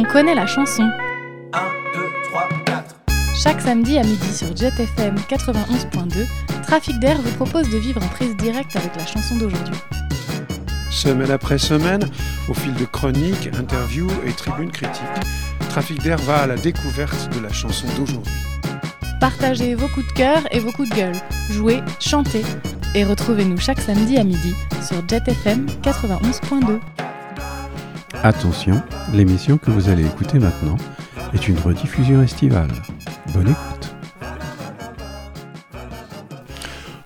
On connaît la chanson. 1, 2, 3, 4. Chaque samedi à midi sur Jet FM 91.2, Trafic d'air vous propose de vivre en prise directe avec la chanson d'aujourd'hui. Semaine après semaine, au fil de chroniques, interviews et tribunes critiques, Trafic d'air va à la découverte de la chanson d'aujourd'hui. Partagez vos coups de cœur et vos coups de gueule. Jouez, chantez et retrouvez-nous chaque samedi à midi sur Jet FM 91.2. Attention, l'émission que vous allez écouter maintenant est une rediffusion estivale. Bonne écoute.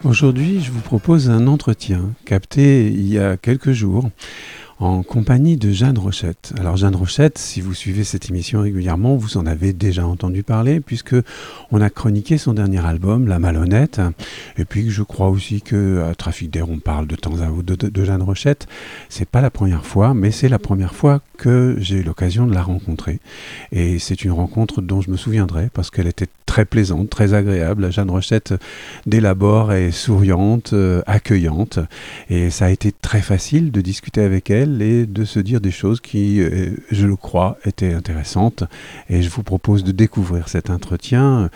Aujourd'hui, je vous propose un entretien capté il y a quelques jours en compagnie de Jeanne Rochette. Alors Jeanne Rochette, si vous suivez cette émission régulièrement, vous en avez déjà entendu parler puisque on a chroniqué son dernier album, La Malhonnête, et puis je crois aussi que à Trafic d'air on parle de temps à autre de Jeanne Rochette. C'est pas la première fois, mais c'est la première fois que j'ai eu l'occasion de la rencontrer et c'est une rencontre dont je me souviendrai parce qu'elle était très plaisante, très agréable. Jeanne Rochette d'élabore et souriante, euh, accueillante et ça a été très facile de discuter avec elle et de se dire des choses qui, euh, je le crois, étaient intéressantes. Et je vous propose de découvrir cet entretien.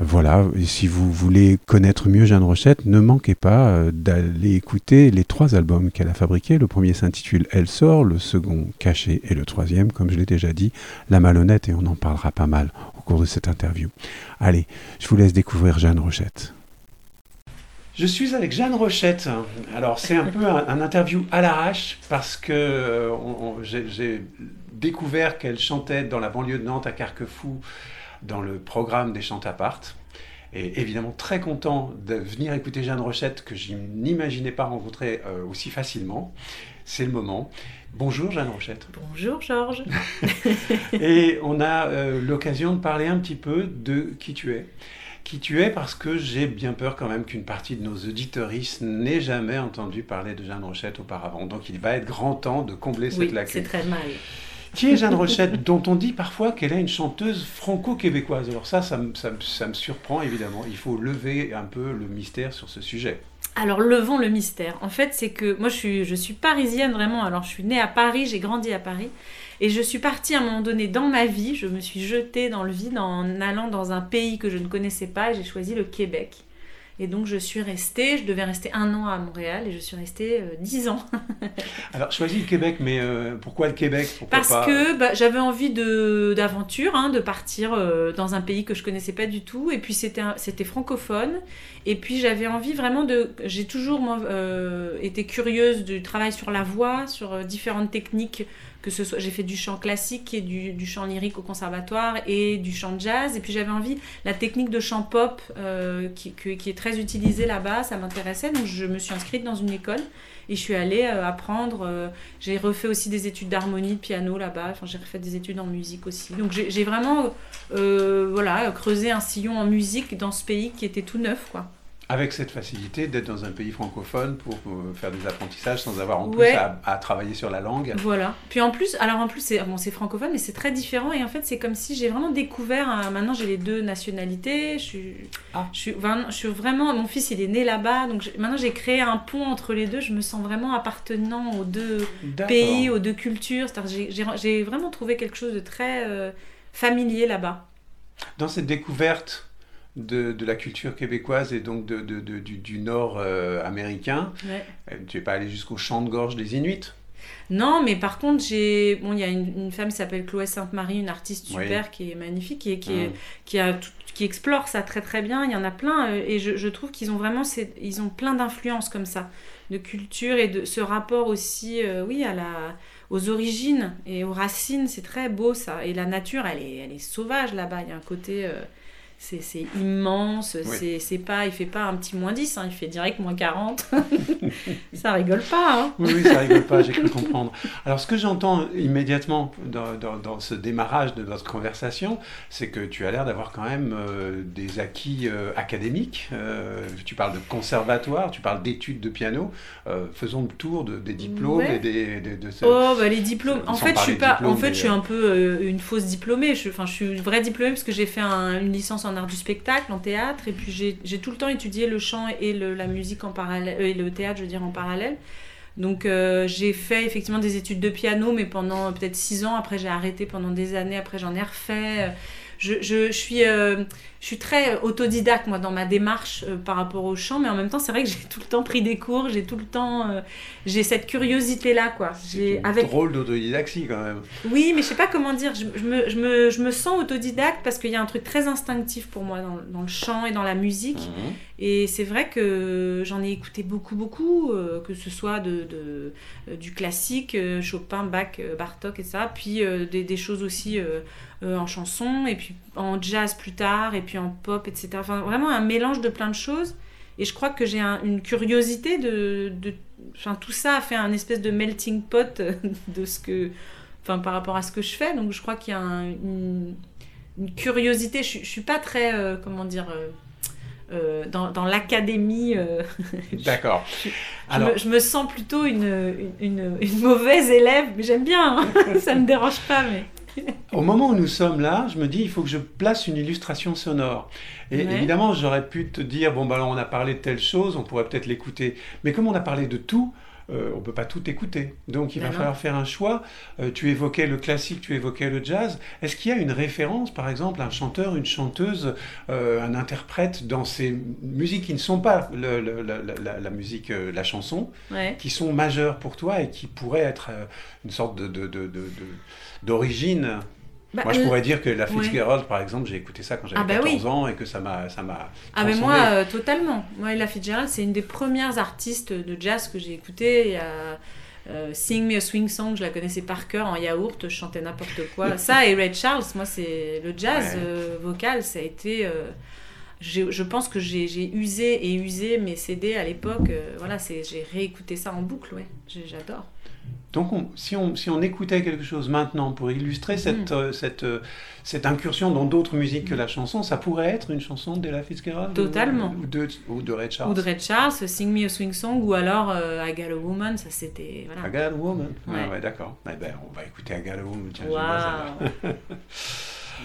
Voilà, et si vous voulez connaître mieux Jeanne Rochette, ne manquez pas euh, d'aller écouter les trois albums qu'elle a fabriqués. Le premier s'intitule Elle sort, le second Caché et le troisième, comme je l'ai déjà dit, La Malhonnête, et on en parlera pas mal au cours de cette interview. Allez, je vous laisse découvrir Jeanne Rochette. Je suis avec Jeanne Rochette. Alors c'est un peu un, un, interview à l'arrache parce que euh, j'ai découvert qu'elle chantait dans la banlieue de Nantes à Carquefou dans le programme des chants à part. Et évidemment très content de venir écouter Jeanne Rochette que je n'imaginais pas rencontrer euh, aussi facilement. C'est le moment. Bonjour Jeanne Rochette. Bonjour Georges. Et on a euh, l'occasion de parler un petit peu de qui tu es qui tu es parce que j'ai bien peur quand même qu'une partie de nos auditoristes n'ait jamais entendu parler de Jeanne Rochette auparavant. Donc il va être grand temps de combler cette oui, lacune. c'est très mal. Qui est Jeanne Rochette, dont on dit parfois qu'elle est une chanteuse franco-québécoise? Alors ça ça me, ça, ça me surprend évidemment. Il faut lever un peu le mystère sur ce sujet. Alors levons le mystère. En fait, c'est que moi je suis, je suis parisienne vraiment. Alors je suis née à Paris, j'ai grandi à Paris. Et je suis partie à un moment donné dans ma vie, je me suis jetée dans le vide en allant dans un pays que je ne connaissais pas et j'ai choisi le Québec. Et donc je suis restée, je devais rester un an à Montréal et je suis restée euh, dix ans. Alors choisi le Québec, mais euh, pourquoi le Québec? Pourquoi Parce pas... que bah, j'avais envie d'aventure, hein, de partir euh, dans un pays que je connaissais pas du tout. Et puis c'était francophone. Et puis j'avais envie vraiment de... J'ai toujours moi, euh, été curieuse du travail sur la voix, sur différentes techniques que ce soit j'ai fait du chant classique et du, du, chant lyrique au conservatoire et du chant jazz. Et puis j'avais envie la technique de chant pop euh, qui, qui, est très utilisée là-bas ça m'intéressait. Donc je me suis inscrite dans une école et je suis allée euh, apprendre euh, j'ai refait aussi des études d'harmonie de piano là-bas. Enfin, j'ai refait des études en musique aussi. Donc j'ai vraiment voilà creusé un sillon en musique dans ce pays qui était tout neuf quoi avec cette facilité d'être dans un pays francophone pour faire des apprentissages sans avoir en plus ouais. à, à, travailler sur la langue. Voilà. Puis en plus, alors en plus, c'est bon, francophone, mais c'est très différent. Et en fait, c'est comme si j'ai vraiment découvert. Hein, maintenant, j'ai les deux nationalités. Je suis, ah. je, suis, je suis vraiment. Mon fils, il est né là-bas. Donc maintenant, j'ai créé un pont entre les deux. Je me sens vraiment appartenant aux deux pays, aux deux cultures. J'ai vraiment trouvé quelque chose de très euh, familier là-bas. Dans cette découverte de, de, la culture québécoise et donc de, de, du, du, nord euh, américain. Ouais. Tu n'es pas allé jusqu'au chant de gorge des Inuits? Non, mais par contre, j'ai bon, il y a une, une femme qui s'appelle Chloé Sainte-Marie, une artiste super oui. qui est magnifique et qui, est, mmh. qui a tout, qui explore ça très très bien. Il y en a plein euh, et je, je trouve qu'ils ont vraiment ils ont plein d'influences comme ça, de culture et de ce rapport aussi, euh, oui, à la aux origines et aux racines. C'est très beau ça. Et la nature, elle est, elle est sauvage là-bas. Il y a un côté euh, c'est immense, oui. c'est pas, il fait pas un petit moins 10, hein, il fait direct moins 40. ça rigole pas. Hein. Oui, oui, ça rigole pas, j'ai cru comprendre. Alors, ce que j'entends immédiatement dans, dans, dans, ce démarrage de notre conversation, c'est que tu as l'air d'avoir quand même euh, des acquis euh, académiques. Euh, tu parles de conservatoire, tu parles d'études de piano. Faisons le tour de, des diplômes ouais. et des, de ce, Oh, bah les diplômes. En fait, je suis pas, en fait, je suis un peu une fausse diplômée. Je, enfin, je suis vraie diplômée parce que j'ai fait un, une licence en art du spectacle, en théâtre, et puis j'ai tout le temps étudié le chant et le, la musique en parallèle, et le théâtre, je veux dire, en parallèle. Donc euh, j'ai fait effectivement des études de piano, mais pendant peut-être six ans. Après j'ai arrêté pendant des années. Après j'en ai refait. Je, je, suis, euh, je suis très autodidacte moi dans ma démarche euh, par rapport au chant, mais en même temps c'est vrai que j'ai tout le temps pris des cours, j'ai tout le temps, euh, j'ai cette curiosité là quoi. J'ai C'est avec drôle d'autodidaxie quand même. oui, mais je sais pas comment dire. Je, je me, je, me, je me sens autodidacte parce qu'il y a un truc très instinctif pour moi dans, dans le chant et dans la musique. Mhm. Et c'est vrai que j'en ai écouté beaucoup, beaucoup, euh, que ce soit de, de- euh, du classique, euh, Chopin, Bach, euh, Bartok et ça, puis euh, des, des choses aussi euh, euh, en chanson, et puis en jazz plus tard, et puis en pop, etc. Enfin, vraiment un mélange de plein de choses. Et je crois que j'ai un- une curiosité de, de... Enfin, tout ça a fait un espèce de melting pot de ce que... Enfin, par rapport à ce que je fais. Donc, je crois qu'il y a un- une, une curiosité. Je, suis- je suis pas très... euh, comment dire... euh, euh, dans, dans l'académie, euh, D'accord. je, Alors, me, je me sens plutôt une, une, mauvaise élève, mais j'aime bien, hein. ça me dérange pas. Mais... au moment où nous sommes là, je me dis il faut que je place une illustration sonore. Et Ouais. évidemment, j'aurais pu te dire bon, bah, on a parlé de telle chose, on pourrait peut-être l'écouter. Mais comme on a parlé de tout, euh, on peut pas tout écouter. Donc il va Ben non. falloir faire un choix. Euh, tu évoquais le classique, tu évoquais le jazz. Est-ce qu'il y a une référence, par exemple, un chanteur, une chanteuse, euh, un interprète dans ces musiques qui ne sont pas le- le- la, la- la- la musique, euh, la chanson, Ouais. qui sont majeures pour toi et qui pourraient être une sorte de, de- de- de- de- d'origine Bah, Moi, je euh, pourrais dire que la ouais. Fitzgerald, par exemple, j'ai écouté ça quand j'avais Ah bah 14 oui. ans et que ça m'a, ça m'a. Ah mais moi, euh, totalement. Moi, Ella Fitzgerald, c'est une des premières artistes de jazz que j'ai écoutées. Il y a euh, Sing Me a Swing Song, je la connaissais par cœur en yaourt, je chantais n'importe quoi. ça et Ray Charles, moi, c'est le jazz Ouais. euh, vocal, ça a été... je pense que j'ai usé et usé mes CD à l'époque. voilà, j'ai réécouté ça en boucle, ouais. J'adore. Donc, on- si, on, si on écoutait quelque chose maintenant pour illustrer Mhm. cette, euh, cette, euh, cette incursion dans d'autres musiques que la chanson, ça pourrait être une chanson d'Ella Fitzgerald Totalement. Ou, de, ou de Ray Charles. Ou de Ray Charles, Sing Me a Swing Song, ou alors euh, I Got a Woman, ça c'était... I Voilà. Got a Woman. Ouais, Ouais. ouais, d'accord. Eh ben, on va écouter I Got a Woman. Tiens. Waouh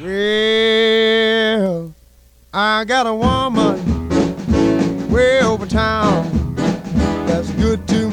Well, I got a woman way over town that's good to me.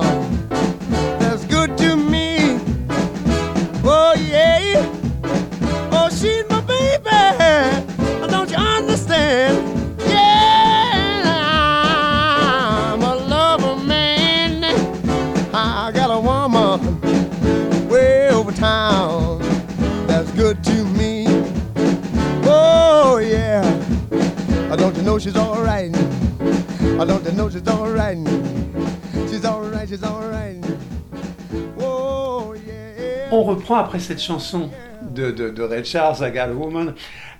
On reprend après cette chanson de, de, Ray Charles, I Got a Woman.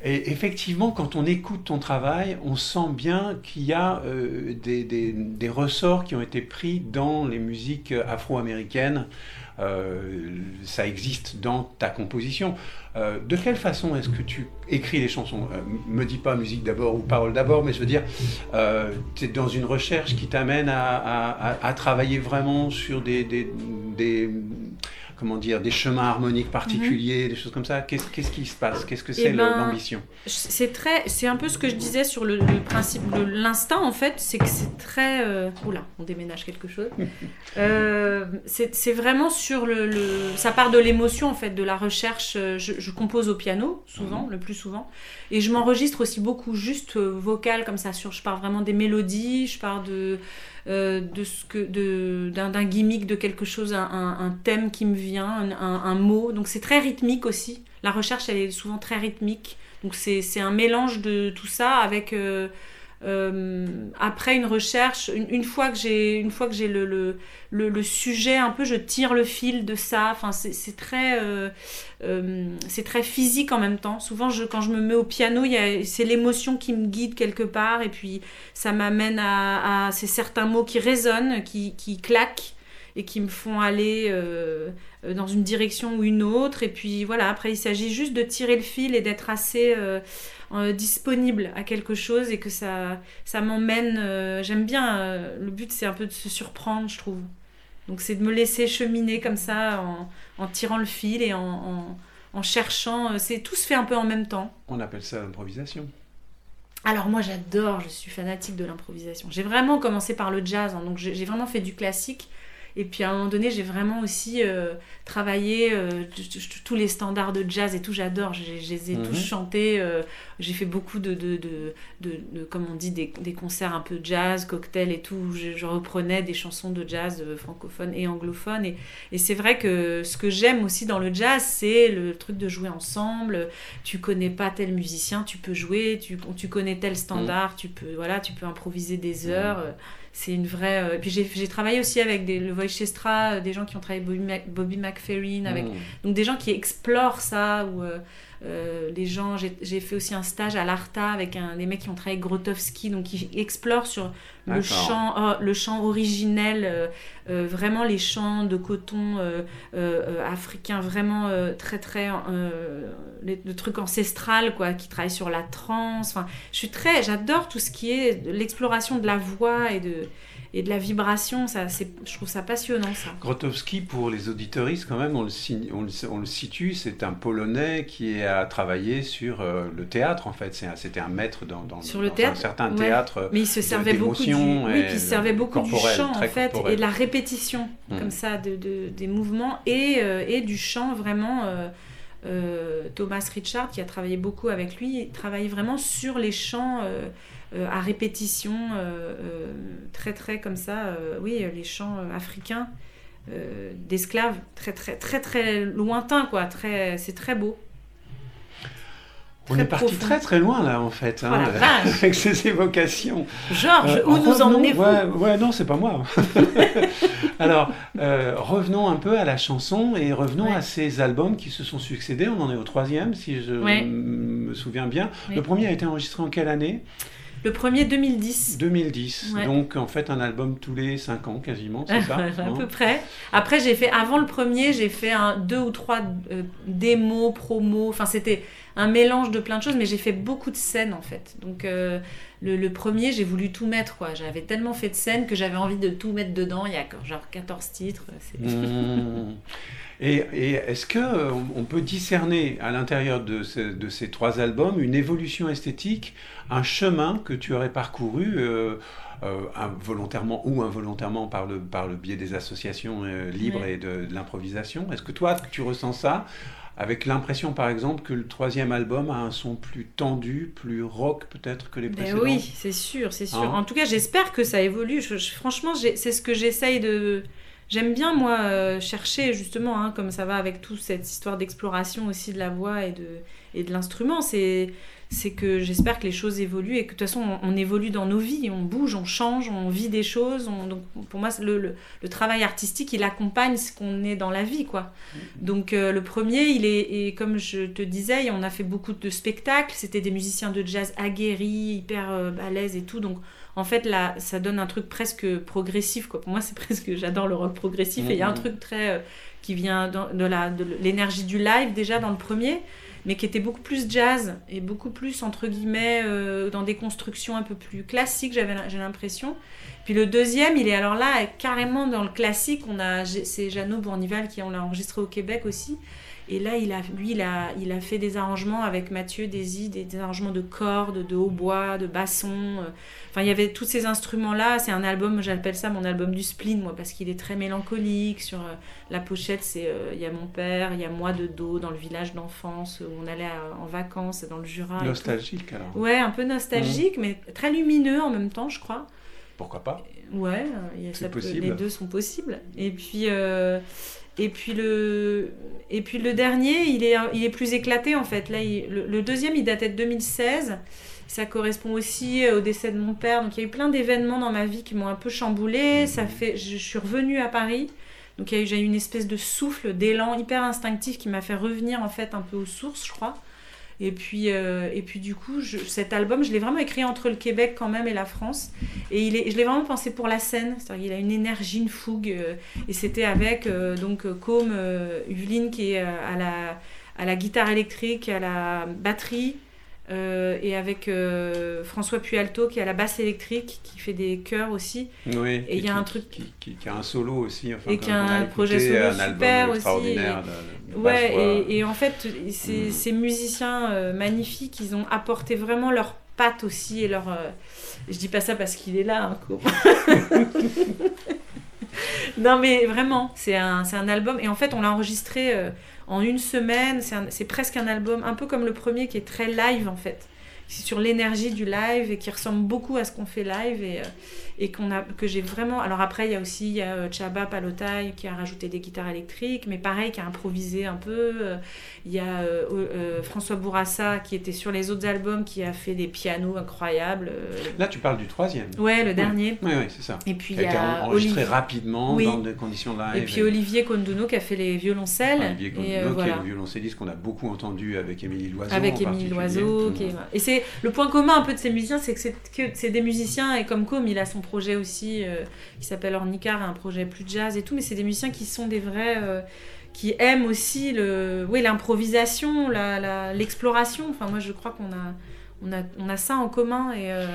Et effectivement, quand on écoute ton travail, on sent bien qu'il y a euh, des ressorts qui ont été pris dans les musiques afro-américaines. Euh, ça existe dans ta composition. Euh, de quelle façon est-ce que tu écris les chansons Euh, Me dis pas musique d'abord ou parole d'abord, mais je veux dire, tu es dans une recherche qui t'amène à, travailler vraiment sur des- comment dire, des chemins harmoniques particuliers, des choses comme ça. Qu'est-ce qui se passe? Qu'est-ce que c'est le- ben, l'ambition? C'est très, c'est un peu ce que je disais sur le, le principe, le- l'instinct en fait, c'est que c'est très, euh, oula, on déménage quelque chose. Euh, c'est c'est vraiment sur le, le- ça part de l'émotion en fait, de la recherche. euh, Je, je compose au piano souvent, le plus souvent, et je m'enregistre aussi beaucoup juste vocal comme ça. Sur, je pars vraiment des mélodies, je pars de euh, de ce que de d'un d'un gimmick de quelque chose un, un- un thème qui me vient un, mot. Donc c'est très rythmique aussi. La recherche elle est souvent très rythmique. Donc c'est un mélange de tout ça avec euh, euh, après une recherche une, fois que j'ai une fois que j'ai le, le, sujet un peu je tire le fil de ça. Enfin c'est très euh, c'est très physique en même temps. Souvent quand je me mets au piano c'est l'émotion qui me guide quelque part. Et puis ça m'amène à, à ces certains mots qui résonnent, qui, qui claquent et qui me font aller euh, euh, dans une direction ou une autre. Et puis voilà, après il s'agit juste de tirer le fil et d'être assez euh, disponible à quelque chose et que ça, ça m'emmène. J'aime bien, le but c'est un peu de se surprendre, je trouve. Donc c'est de me laisser cheminer comme ça en, en tirant le fil et en, en, en cherchant. C'est tout se fait un peu en même temps. On appelle ça l'improvisation. Alors moi j'adore, je suis fanatique de l'improvisation. J'ai vraiment commencé par le jazz, hein, donc j'ai vraiment fait du classique. Et puis à un moment donné, j'ai vraiment aussi euh, travaillé euh, tous les standards de jazz et tout, j'adore. Je les ai Mhm. tous chantés. euh, j'ai fait beaucoup de, de, de, comme on dit, des, des concerts un peu jazz, cocktail et tout. Je, je reprenais des chansons de jazz francophones et anglophones. Et, et c'est vrai que ce que j'aime aussi dans le jazz, c'est le truc de jouer ensemble. Tu connais pas tel musicien, tu peux jouer. Tu, tu connais tel standard, tu peux voilà, tu peux improviser des heures. euh, C'est une vraie. euh, et puis j'ai travaillé aussi avec des, le Voicestra, euh, des gens qui ont travaillé Bobby, Mac- Bobby McFerrin, avec Mmh. donc des gens qui explorent ça ou euh, des gens j'ai fait aussi un stage à l'Arta avec un, des mecs qui ont travaillé avec Grotowski donc qui explorent sur le chant oh, le chant originel euh, euh, vraiment les chants de coton africains vraiment très très les- le truc ancestral quoi qui travaille sur la trance enfin je suis très j'adore tout ce qui est l'exploration de la voix et de et de la vibration. Ça c'est je trouve ça passionnant ça. Grotowski, pour les auditoristes, quand même, on le, on le, on le situe, c'est un Polonais qui a travaillé sur euh, le théâtre, en fait. C'était un maître dans, dans, Sur le dans théâtre, un certain ouais. théâtre. Mais il se servait beaucoup du, oui, il se servait beaucoup du chant en fait corporel. et de la répétition Mm. comme ça de, de- des mouvements et, euh, et du chant vraiment. euh, euh, Thomas Richard qui a travaillé beaucoup avec lui il travaille vraiment sur les chants euh, euh, à répétition euh, euh, très très comme ça euh, oui les chants euh, africains euh, d'esclaves très très très très lointains quoi très c'est très beau On est parti profond. très très loin là en fait, hein, Oh avec ces évocations. Georges Euh, où nous emmenez-vous ouais, ouais, non, c'est pas moi. Alors, euh, revenons un peu à la chanson et revenons Ouais. à ces albums qui se sont succédés. On en est au troisième, si je Ouais. me souviens bien. Oui. Le premier a été enregistré en quelle année? Le premier 2010 2010. Ouais. Donc, en fait, un album tous les cinq ans quasiment, c'est ça à hein peu près. Après, j'ai fait avant le premier, j'ai fait un deux ou trois euh, démos, promos. Enfin, c'était un mélange de plein de choses, mais j'ai fait beaucoup de scènes en fait. Donc euh, le, le premier, j'ai voulu tout mettre quoi. J'avais tellement fait de scènes que j'avais envie de tout mettre dedans. Il y a genre 14 titres. c'est- Mmh. Et, et est-ce que euh, on peut discerner à l'intérieur de, ce- de ces trois albums une évolution esthétique, un chemin que tu aurais parcouru euh, euh, volontairement ou involontairement par le, par le biais des associations euh, libres et de, de l'improvisation? Est-ce que toi, tu ressens ça avec l'impression, par exemple, que le troisième album a un son plus tendu, plus rock peut-être que les Ben précédents? oui, c'est sûr, c'est sûr. Hein? En tout cas, j'espère que ça évolue. Je- je- franchement, c'est ce que j'essaye de. J'aime bien, moi, euh, chercher, justement, hein, comme ça va avec toute cette histoire d'exploration aussi de la voix et de, et de l'instrument. C'est. c'est que j'espère que les choses évoluent et que de toute façon on, on évolue dans nos vies, on bouge, on change, on vit des choses. on- donc pour moi, le, le- le travail artistique, il accompagne ce qu'on est dans la vie, quoi. Donc euh, le premier, il est et comme je te disais, on a fait beaucoup de spectacles. C'était des musiciens de jazz aguerris, hyper euh, balèzes et tout. Donc en fait là, ça donne un truc presque progressif, quoi. Pour moi, c'est presque, j'adore le rock progressif. Et il y a un Mhm. truc très euh, qui vient de de l'énergie du live déjà dans le premier mais qui était beaucoup plus jazz et beaucoup plus entre guillemets euh, dans des constructions un peu plus classiques j'avais j'ai l'impression puis le deuxième il est alors là carrément dans le classique on a c'est Jeannot Bournival qui on l'a enregistré au Québec aussi et là il a lui il a il a fait des arrangements avec Mathieu Désy des, des arrangements de cordes de hautbois de basson euh. enfin il y avait tous ces instruments là c'est un album j'appelle ça mon album du spleen moi parce qu'il est très mélancolique sur euh, la pochette, c'est euh, il y a mon père, il y a moi de dos dans le village d'enfance où on allait à- en vacances dans le Jura. Nostalgique alors. Ouais, un peu nostalgique, mais très lumineux en même temps, je crois. Pourquoi pas? Ouais, y a- ça les deux sont possibles. Et puis, euh, et puis le, et puis le dernier, il est, il est plus éclaté en fait. Là, il- le, le deuxième, il datait de 2016. Ça correspond aussi au décès de mon père. Donc il y a eu plein d'événements dans ma vie qui m'ont un peu chamboulé. Ça fait, je, je suis revenue à Paris. Donc il y a eu, j'ai eu une espèce de souffle, d'élan hyper instinctif qui m'a fait revenir en fait un peu aux sources, je crois. Et puis, euh, et puis du coup, cet album, je l'ai vraiment écrit entre le Québec quand même et la France. Et je l'ai vraiment pensé pour la scène. C'est-à-dire qu'il a une énergie, une fougue. euh, et c'était avec euh, donc Côme Yveline qui est à la, à la guitare électrique, à la batterie. Euh, et avec euh, François Pualto qui à la basse électrique, qui fait des chœurs aussi. Oui. Et il y a qui- un truc- qui, qui- qui a un solo aussi. Enfin, Et qui a un projet solo un super aussi, de- de Ouais, et, et en fait, ces, Mhm. ces musiciens euh, magnifiques, ils ont apporté vraiment leur patte aussi et leur. Je dis pas ça parce qu'il est là, hein, non, mais vraiment, c'est un, un album. Et en fait, on l'a enregistré en une semaine. C'est presque un album, un peu comme le premier, qui est très live en fait. C'est sur l'énergie du live et qui ressemble beaucoup à ce qu'on fait live et, euh, et qu'on a, que j'ai vraiment. Alors après, il y a aussi il y a, euh, Chaba Palotai qui a rajouté des guitares électriques, mais pareil, qui a improvisé un peu. Euh, Il y a euh, euh, François Bourassa qui était sur les autres albums, qui a fait des pianos incroyables. Là, tu parles du troisième. Ouais, le dernier. Oui, oui, c'est ça. Et puis il y a enregistré Olivier. rapidement Oui. dans des conditions live. Et puis Olivier Conduno qui a fait les violoncelles. Olivier et Conduno, qui est le violoncelliste qu'on a beaucoup entendu avec Émilie Loiseau. Avec Émilie. Loiseau. Mm. qui est- Et c'est le point commun un peu de ces musiciens, c'est que c'est que c'est des musiciens et comme Com, il a son projet aussi euh, qui s'appelle Ornicar, un projet plus jazz et tout, mais c'est des musiciens qui sont des vrais, euh, qui aiment aussi le, oui, l'improvisation, l'exploration. enfin, moi, je crois qu'on a, on a, on a ça en commun et, euh,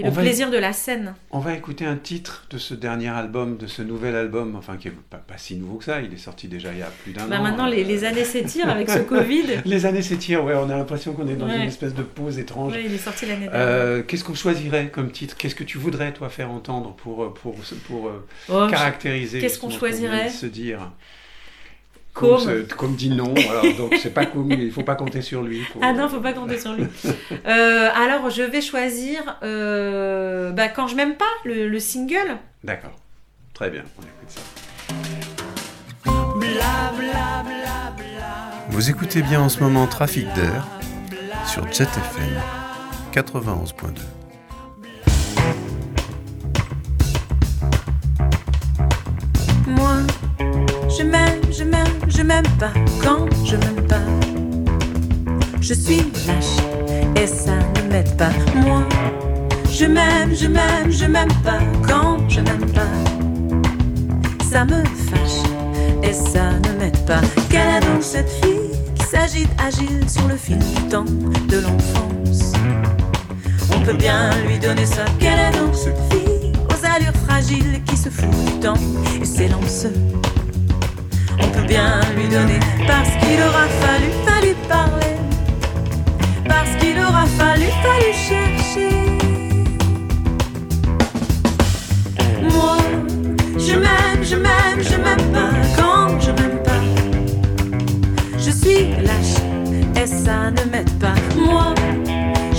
et On le va- plaisir de la scène. On va écouter un titre de ce dernier album, de ce nouvel album, enfin qui est pas, pas si nouveau que ça, il est sorti déjà il y a plus d'un Bah, an. maintenant, les, euh, les années s'étirent avec ce Covid. Les années s'étirent, ouais, on a l'impression qu'on est dans Ouais. une espèce de pause étrange. Ouais, il est sorti l'année dernière. Euh, Qu'est-ce qu'on choisirait comme titre? Qu'est-ce que tu voudrais, toi, faire entendre pour, pour, pour, euh, Oh, caractériser qu'est-ce qu'on ce de choisirait? se dire? Comme dit non, alors, donc c'est pas comme, il faut pas compter sur lui. pour- Ah non, faut pas compter sur lui. Euh, alors, je vais choisir euh, bah, Quand je m'aime pas, le, le single. D'accord, très bien, on écoute ça. Vous écoutez bien en ce moment Trafic d'air sur Jet FM 91.2. Moi, je m'aime, je m'aime, je m'aime pas quand je m'aime pas. Je suis lâche et ça ne m'aide pas. Moi, je m'aime, je m'aime, je m'aime pas quand je m'aime pas. Ça me fâche et ça ne m'aide pas. Quelle est donc cette fille qui s'agite agile sur le fil du temps de l'enfance? On peut bien lui donner ça. Quelle est donc cette fille aux allures fragiles qui se fout du temps et s'élance bien lui donner parce qu'il aura fallu, fallu parler. Parce qu'il aura fallu, fallu chercher. Moi, je m'aime, je m'aime, je m'aime pas quand je m'aime pas. Je suis lâche et ça ne m'aide pas. Moi,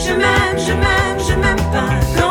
je m'aime, je m'aime, je m'aime pas quand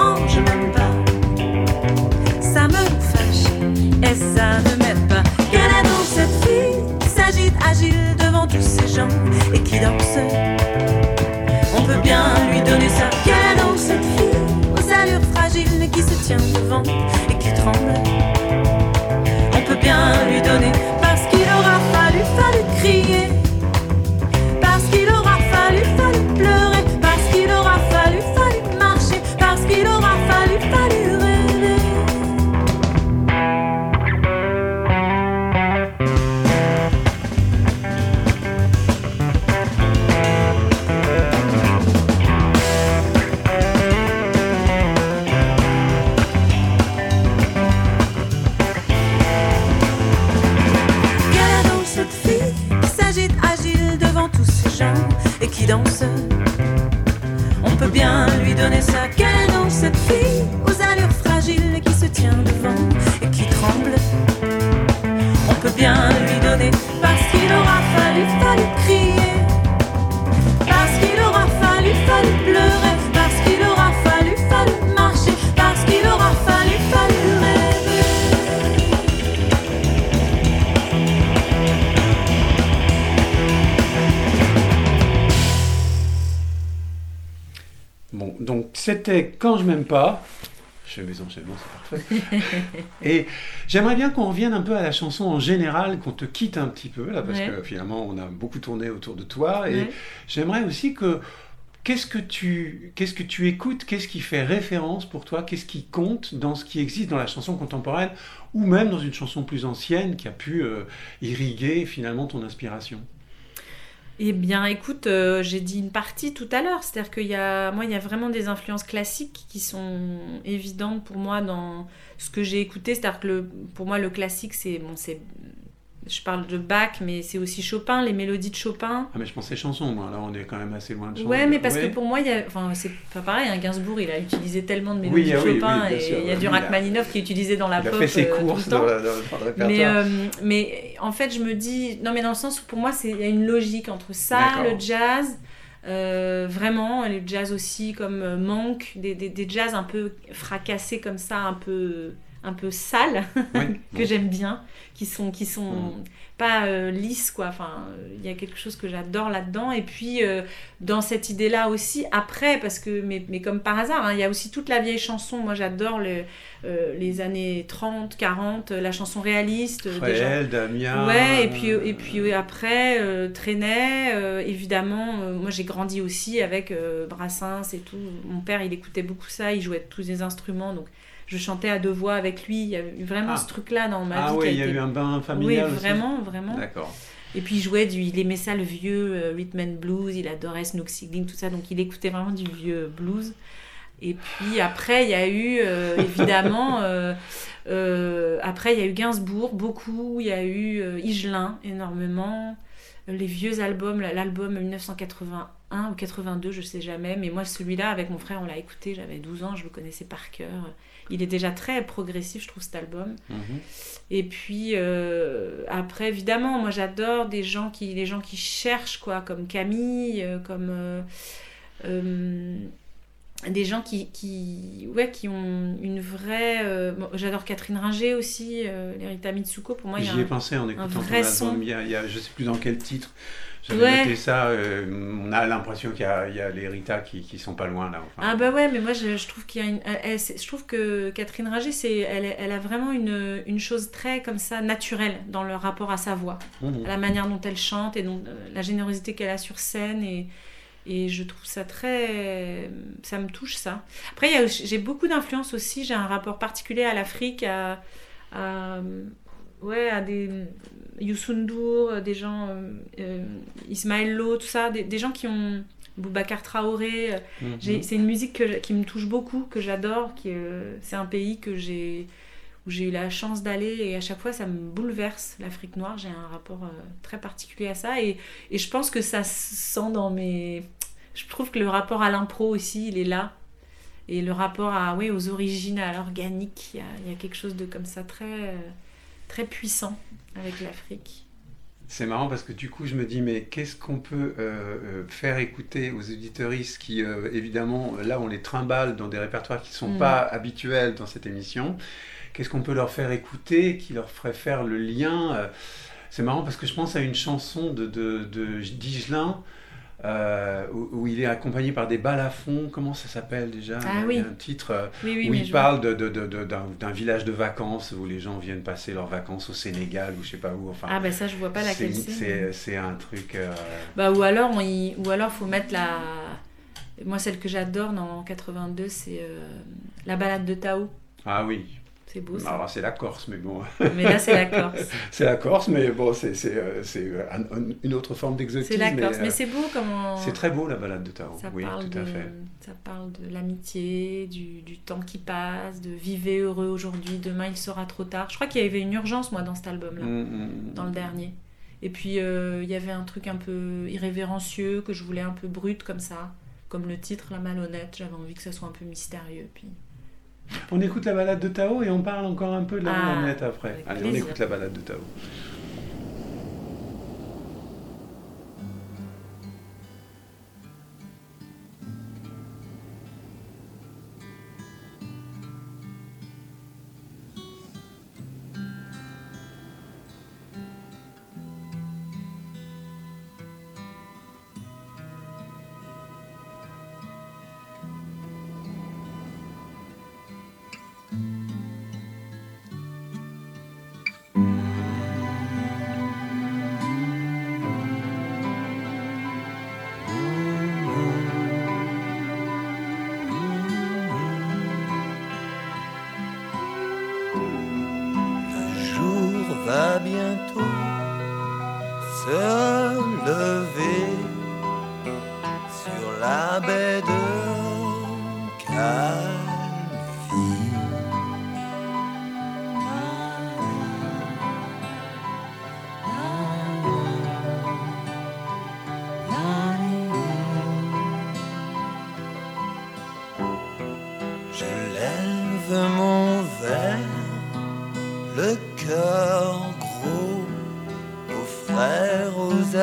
Quand je m'aime pas. Je fais mes enchaînements, c'est parfait. Et j'aimerais bien qu'on revienne un peu à la chanson en général, qu'on te quitte un petit peu, là, parce Ouais. que finalement, on a beaucoup tourné autour de toi. Et Ouais. j'aimerais aussi que. Qu'est-ce que, tu, qu'est-ce que tu écoutes Qu'est-ce qui fait référence pour toi Qu'est-ce qui compte dans ce qui existe dans la chanson contemporaine ou même dans une chanson plus ancienne qui a pu euh, irriguer finalement ton inspiration? Eh bien, écoute, euh, j'ai dit une partie tout à l'heure. C'est-à-dire qu'il y a, moi, il y a vraiment des influences classiques qui sont évidentes pour moi dans ce que j'ai écouté. C'est-à-dire que pour moi, le classique, c'est, je parle de Bach, mais c'est aussi Chopin, les mélodies de Chopin. Ah mais je pensais chanson, moi. Là, on est quand même assez loin de chanson. Ouais, mais parce Ouais. que pour moi, il y a, enfin, c'est pas pareil. Hein, Gainsbourg, il a utilisé tellement de Oui, mélodies ah de oui, Chopin oui, et il y a oui, du il a- Rachmaninoff qui est utilisé dans la Il a pop fait ses euh, courses le temps. dans, la- dans- dans le répertoire. Mais, euh, mais en fait, je me dis, non, mais dans le sens où pour moi, il y a une logique entre ça, le jazz, euh, vraiment, le jazz aussi comme euh, Monk, des, des, des jazz un peu fracassés comme ça, un peu, un peu sales, Oui, que bon. j'aime bien, qui sont, qui sont Mm. pas euh, lisses, quoi. Enfin, il y a quelque chose que j'adore là-dedans. Et puis, euh, dans cette idée-là aussi, après, parce que, mais, mais comme par hasard, hein, il y a aussi toute la vieille chanson. Moi, j'adore le- euh, les années 30, 40, euh, la chanson réaliste. gens- Fréhel, Damien. Ouais, et puis, et puis après, euh, évidemment, moi j'ai grandi aussi avec Brassens et tout. Mon père, il écoutait beaucoup ça, il jouait tous les instruments, donc je chantais à deux voix avec lui. Il y a eu vraiment Ah. ce truc-là dans ma Ah vie. oui, qui il y a été- eu un bain Oui, familial aussi. vraiment, vraiment. D'accord. Et puis il jouait du, il aimait ça le vieux euh, rhythm and blues, il adorait Snook Sigling, tout ça, donc il écoutait vraiment du vieux blues. Et puis après, il y a eu euh, évidemment, euh, euh, après il y a eu Gainsbourg beaucoup, il y a eu euh, Higelin énormément, les vieux albums, la- l'album 1981 ou 82, je sais jamais, mais moi celui-là avec mon frère on l'a écouté, j'avais 12 ans, je le connaissais par cœur. Il est déjà très progressif, je trouve cet album. Mhm. Et puis euh, après, évidemment, moi j'adore des gens qui, les gens qui cherchent quoi, comme Camille, euh, comme euh, euh, des gens qui, qui, ouais, qui ont une vraie. euh, bon, j'adore Catherine Ringer aussi, euh, Lerita Mitsuko. Pour moi, il y a J'y ai un- pensé en écoutant ton vrai album. son. Il y, a, il y a- je sais plus dans quel titre. J'avais Ouais. noté ça. euh, on a l'impression qu'il y a, il y a les Rita qui, qui sont pas loin là. Enfin, Ah bah ouais, mais moi je, je trouve qu'il y a une, elle- elle- c'est- je trouve que Catherine Ringer, c'est, elle, elle a vraiment une, une chose très comme ça naturelle dans le rapport à sa voix. mhm. la manière dont elle chante et dont, euh, la générosité qu'elle a sur scène et, et je trouve ça très ça me touche ça après j'ai beaucoup d'influence aussi j'ai un rapport particulier à l'Afrique à, à, ouais à des Youssou N'Dour, des gens euh, euh, Ismaël Lo tout ça des, des gens qui ont Boubacar Traoré euh, Mhm. c'est une musique que, qui me touche beaucoup, que j'adore. qui, euh, c'est un pays que j'ai, où j'ai eu la chance d'aller et à chaque fois ça me bouleverse. L'Afrique noire, j'ai un rapport euh, très particulier à ça et, et je pense que ça se sent dans mes. Je trouve que le rapport à l'impro aussi, il est là. Et le rapport à, oui, aux origines, à l'organique, il y a, il y a quelque chose de comme ça très, très puissant avec l'Afrique. C'est marrant parce que du coup, je me dis, mais qu'est-ce qu'on peut euh, euh, faire écouter aux auditoristes qui, euh, évidemment, là, on les trimballe dans des répertoires qui ne sont Mm. pas habituels dans cette émission? Qu'est-ce qu'on peut leur faire écouter qui leur ferait faire le lien euh, C'est marrant parce que je pense à une chanson de, de, de Digelin euh, où, où il est accompagné par des balafons. Comment ça s'appelle déjà? Ah Il y a oui. un titre euh, Oui, oui, où il parle de, de- de- de- d'un, d'un village de vacances où les gens viennent passer leurs vacances au Sénégal ou je sais pas où. Enfin, Ah, ben ça, je vois pas laquelle c'est, c'est. un truc. euh, Bah, ou alors, on y... ou alors faut mettre la. Moi, celle que j'adore dans 82, c'est la balade de Tao. Ah oui. C'est beau ça. C'est la Corse, mais bon, Mais là, c'est la Corse. c'est la Corse, mais bon, c'est, euh, un- une autre forme d'exotisme. C'est la Corse. euh, Mais c'est beau comment. c'est très beau la balade de Tao. Ça oui, parle, tout à fait. ça parle de l'amitié, du, du temps qui passe, de vivez heureux aujourd'hui, demain il sera trop tard. Je crois qu'il y avait une urgence, moi, dans cet album-là, Mm, mm, dans le dernier. Et puis, euh, il y avait un truc un peu irrévérencieux, que je voulais un peu brut comme ça. Comme le titre, La Malhonnête, j'avais envie que ça soit un peu mystérieux. Puis... On écoute la balade de Tao et on parle encore un peu de la Ah, planète après. Allez, on écoute la balade de Tao.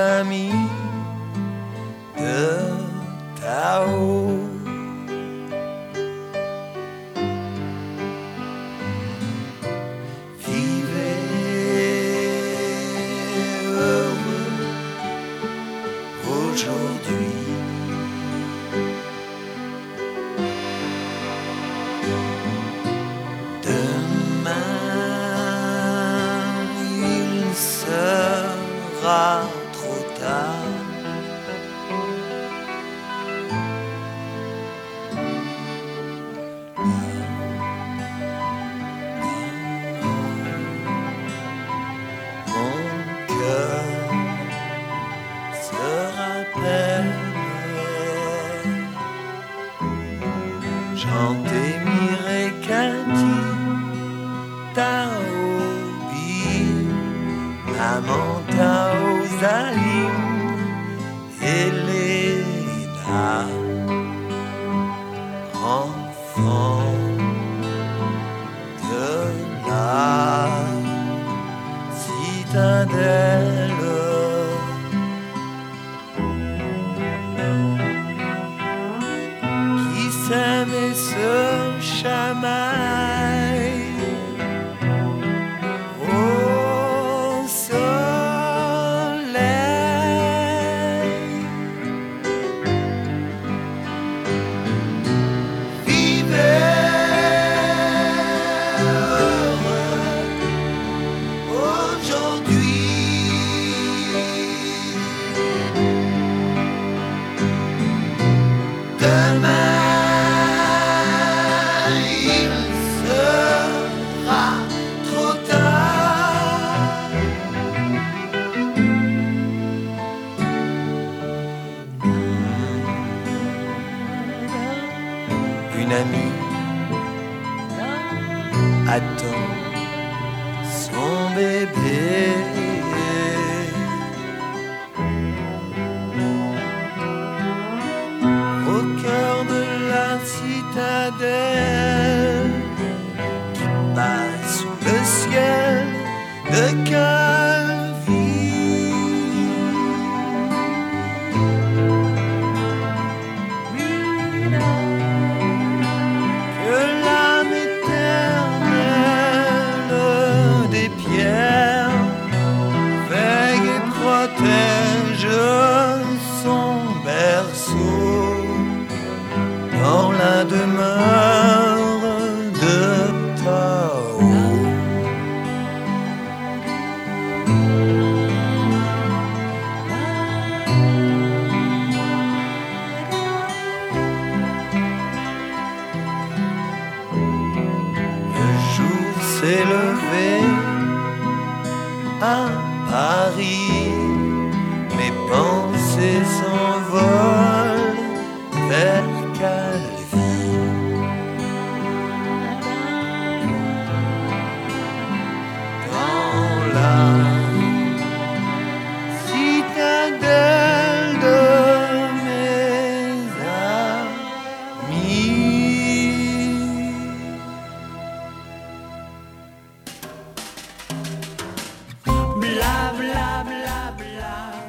Aux amis de Tao. Vivez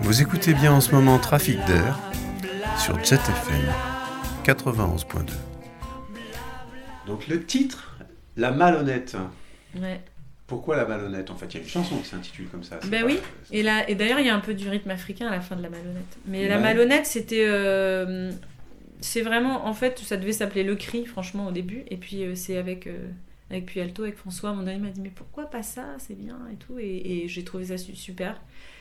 Vous écoutez bien en ce moment Trafic d'air sur Jet FM 91.2. Donc le titre, La malhonnête. Ouais. Pourquoi la malhonnête En fait, il y a une chanson qui s'intitule comme ça. Ben pas- oui, et, là, et d'ailleurs, il y a un peu du rythme africain à la fin de la malhonnête. Mais la malhonnête, c'était. euh, c'est vraiment. En fait, ça devait s'appeler Le Cri, franchement, au début. Et puis, euh, c'est avec. euh, avec Pualto, avec François, à un moment donné, il m'a dit Mais pourquoi pas ça? C'est bien et tout. Et, et j'ai trouvé ça su- super.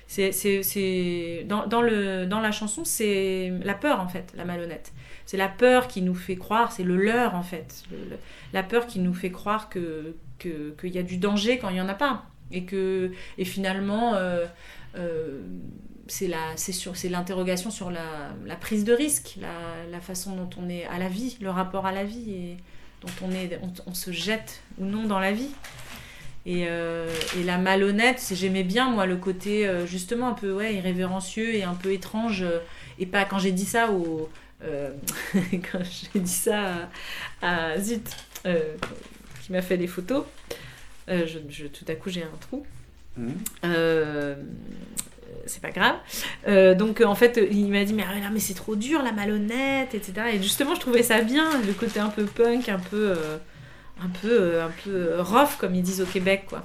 C'est. Dans, dans, le, dans la chanson, c'est la peur, en fait, la malhonnête. C'est la peur qui nous fait croire, c'est le leurre, en fait. La peur qui nous fait croire que, qu'il y a du danger quand il n'y en a pas. Et que et finalement, euh, euh, c'est la, c'est sur, c'est l'interrogation sur la, la prise de risque, la, la façon dont on est à la vie, le rapport à la vie et dont on est, on se jette ou non dans la vie. Et, euh, et la malhonnête, j'aimais bien moi le côté euh, justement un peu ouais, irrévérencieux et un peu étrange. euh, et pas quand j'ai dit ça au. euh, quand j'ai dit ça à, à Zut, qui m'a fait des photos, je, je- tout à coup j'ai un trou. Mhm. C'est pas grave. Donc en fait, il m'a dit mais, ah, mais c'est trop dur la malhonnête, etc. Et justement, je trouvais ça bien, le côté un peu punk, un peu, un peu, euh, un peu rough comme ils disent au Québec, quoi.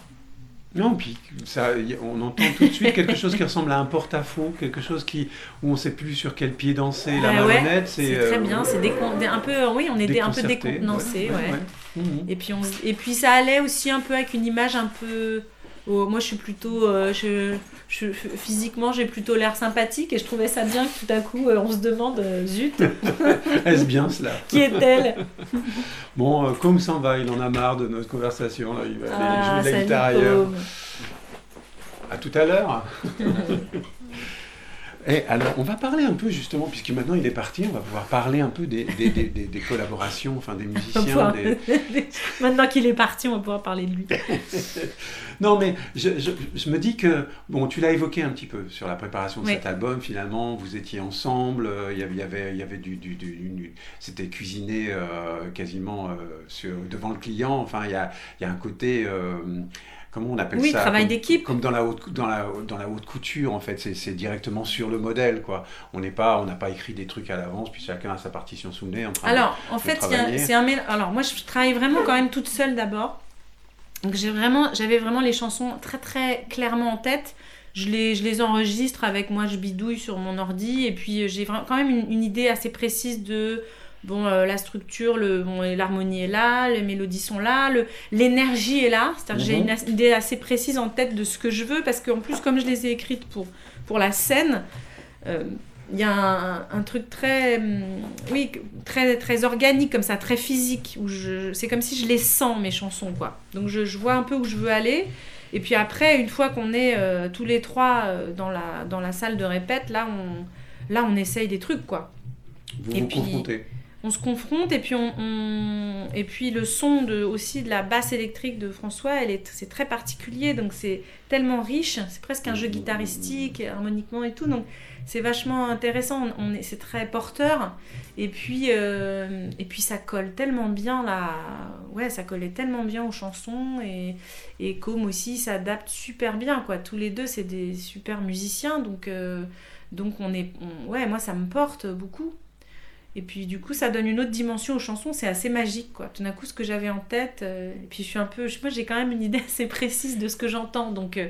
Non, puis ça, on entend tout de suite quelque chose qui ressemble à un porte-à-faux, quelque chose qui, où on ne sait plus sur quel pied danser. la ouais, marionnette, C'est très euh, bien, c'est un peu, oui, on était un peu décontenancé, ouais. Mhm. Et puis on, s- et puis ça allait aussi un peu avec une image un peu. Moi, je suis plutôt, euh, je, je- physiquement, j'ai plutôt l'air sympathique et je trouvais ça bien que tout à coup, euh, on se demande, euh, zut, Est-ce bien cela qui est-elle? Bon, comme s'en va, il en a marre de notre conversation. Là, il va aller Ah, jouer de la guitare ailleurs. À tout à l'heure. Et alors, on va parler un peu justement, puisque maintenant il est parti, on va pouvoir parler un peu des, des, des- collaborations, enfin des musiciens. Maintenant qu'il est parti, on va pouvoir parler de lui. Non, mais je, je- je me dis que, bon, tu l'as évoqué un petit peu sur la préparation de Oui. cet album, finalement, vous étiez ensemble, euh, il y avait, il y avait, il y avait du... du, du- c'était cuisiné euh, quasiment euh, sur, devant le client, enfin, il y a, il y a un côté... euh, Comment on appelle Oui, ça travail comme- d'équipe. Comme dans la haute, dans la, dans la haute couture, en fait, c'est directement sur le modèle, quoi. On n'est pas, on n'a pas écrit des trucs à l'avance, puis chacun a sa partition sous le nez en train de- Alors, en fait, c'est un Alors, moi, je travaille vraiment quand même toute seule d'abord. Donc, j'ai vraiment, j'avais vraiment les chansons très très clairement en tête. Je les, je les enregistre avec moi, je bidouille sur mon ordi. Et puis, euh, j'ai quand même une, une idée assez précise de bon, euh, la structure, le, bon, l'harmonie est là, les mélodies sont là, le, l'énergie est là. C'est-à-dire que j'ai Mhm. une idée assez précise en tête de ce que je veux. Parce qu'en plus, comme je les ai écrites pour, pour la scène, euh, il y a un, un truc très, hum, oui, très, très organique comme ça, très physique. Où je, c'est comme si je les sens mes chansons, quoi. Donc je, je vois un peu où je veux aller. Et puis après, une fois qu'on est euh, tous les trois dans la dans la salle de répète, là on là on essaye des trucs, quoi. Vous et vous puis- confrontez. On se confronte et puis on, on- et puis le son de aussi de la basse électrique de François, elle est c'est très particulier donc c'est tellement riche, c'est presque un jeu guitaristique harmoniquement et tout donc c'est vachement intéressant, on, on est c'est très porteur et puis euh, et puis ça colle tellement bien là, ouais ça collait tellement bien aux chansons et et comme aussi s'adapte super bien quoi, tous les deux c'est des super musiciens donc euh, donc on est on- ouais moi ça me porte beaucoup. Et puis du coup, ça donne une autre dimension aux chansons, c'est assez magique quoi. Tout d'un coup, ce que j'avais en tête, euh, et puis je suis un peu, je, moi j'ai quand même une idée assez précise de ce que j'entends, donc euh,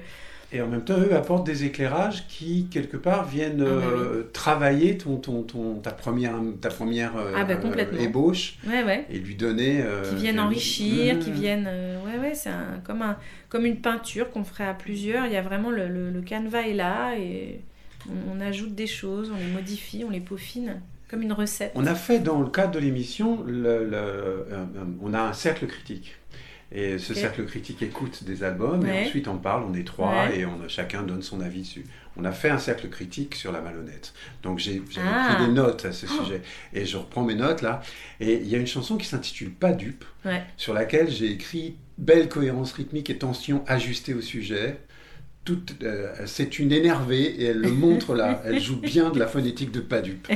Et en même temps, eux apportent des éclairages qui, quelque part, viennent Ah bah euh, travailler ton, ton, ton, ta première, ta première Ah bah ébauche ouais ouais, et lui donner... qui viennent enrichir, Mmh. qui viennent, euh, ouais ouais, c'est un, comme un, comme une peinture qu'on ferait à plusieurs. Il y a vraiment le, le, le canevas est là et on, on ajoute des choses, on les modifie, on les peaufine, comme une recette. On a fait dans le cadre de l'émission, le- le- euh, euh, on a un cercle critique. Et ce cercle critique écoute des albums Ouais. et ensuite on parle, on est trois Ouais. et on, chacun donne son avis dessus. On a fait un cercle critique sur la malhonnête. Donc j'ai Ah. pris des notes à ce Oh. sujet. Et je reprends mes notes là. Et il y a une chanson qui s'intitule Pas dupe, Ouais. sur laquelle j'ai écrit belle cohérence rythmique et tension ajustée au sujet. Euh, c'est une énervée et elle le montre là. Elle joue bien de la phonétique de pas dupe.